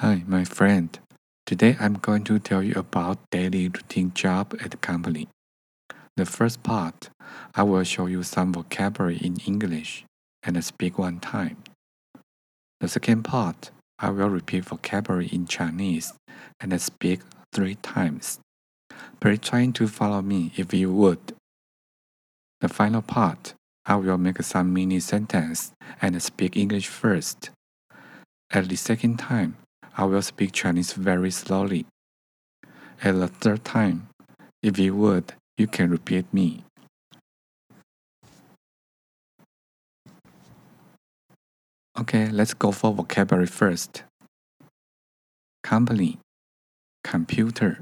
Hi, my friend. Today I'm going to tell you about daily routine job at the company. The first part, I will show you some vocabulary in English and speak one time. The second part, I will repeat vocabulary in Chinese and speak three times. Please try to follow me if you would. The final part, I will make some mini sentence and speak English first. At the second time, I will speak Chinese very slowly. At the third time, if you would, you can repeat me. Okay, let's go for vocabulary first. Company, computer,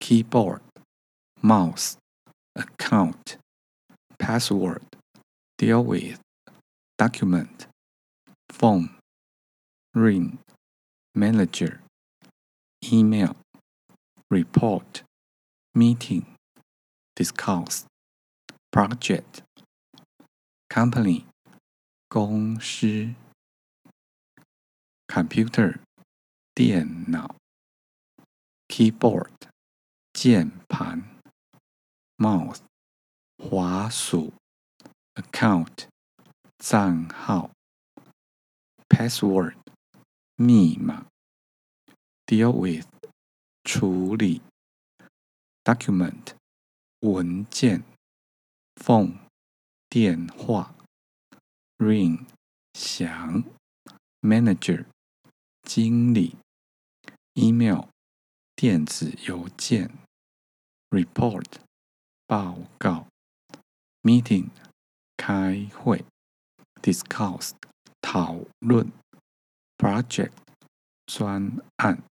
keyboard, mouse, account, password, deal with, document, phone, ring, manager, email, report, meeting, discuss, project, company, 公司，computer，电脑，keyboard，键盘，mouse，滑鼠，account，账号，password。 密码，deal with 处理，document 文件，phone 电话，ring 响，manager 经理，email 电子邮件，report 报告，meeting 开会，discuss 讨论。Project 专案，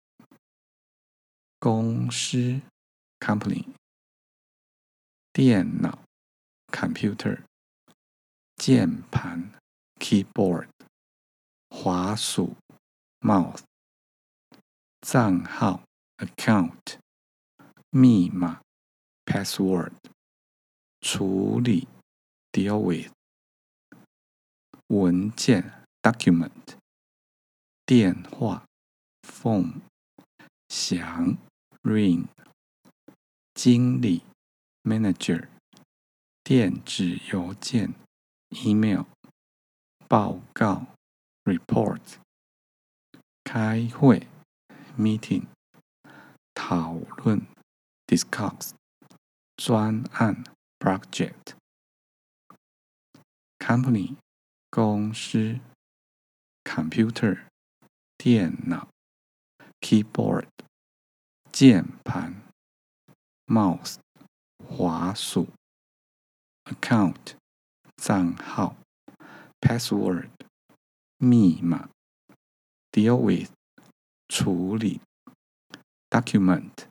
公司 company，电脑 computer，键盘 keyboard，滑鼠 mouse，账号 account，密码 password，处理 deal with，文件 document。电话，phone，响，ring，经理，manager，电子邮件，email，报告，report，开会，meeting，讨论，discuss，专案，project，company，公司，computer。电脑，keyboard，键盘，mouse，滑鼠，account，账号，password，密码，deal with，处理，document，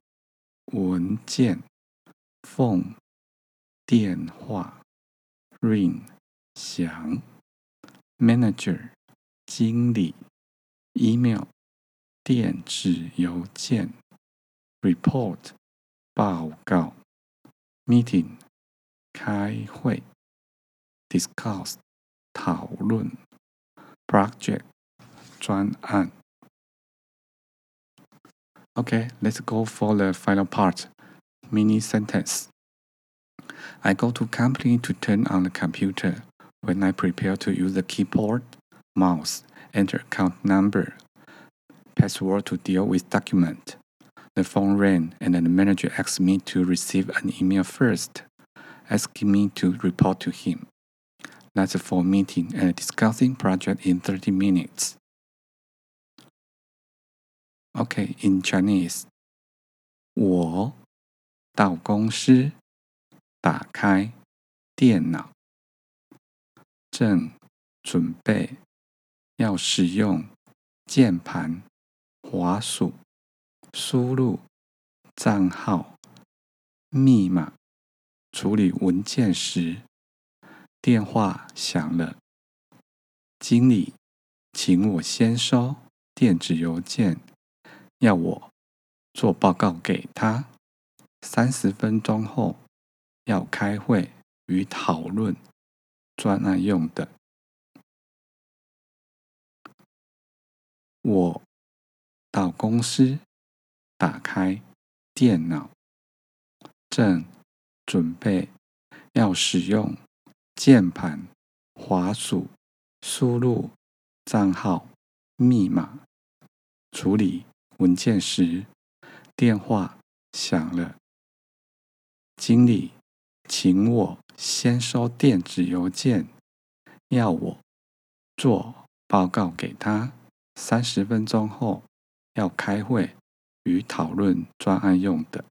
文件，phone，电话，ring，响，manager，经理。email 电子邮件，report 报告，meeting 开会，discuss 讨论，project 专案。Okay, let's go for the final part. Mini sentence. I go to company to turn on the computer. When I prepare to use the keyboard, mouse, enter account number, password to deal with document. The phone rang and the manager asked me to receive an email first, asking me to report to him. That's for meeting and discussing project in 30 minutes. Okay, in Chinese. 我到公司，打开电脑，正准备 要使用键盘、滑鼠输入账号、密码、处理文件时，电话响了。经理请我先收电子邮件，要我做报告给他。三十分钟后要开会与讨论专案用的。我到公司，打开电脑，正准备要使用键盘、滑鼠输入账号、密码处理文件时，电话响了。经理请我先收电子邮件，要我做报告给他。三十分钟后要开会与讨论专案用的。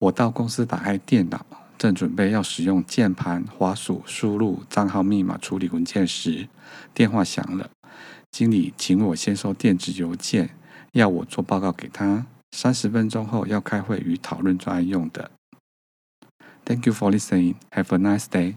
我到公司打开电脑，正准备要使用键盘、滑鼠输入账号、密码处理文件时，电话响了。经理请我先收电子邮件，要我做报告给他。三十分钟后要开会与讨论专案用的。Thank you for listening. Have a nice day.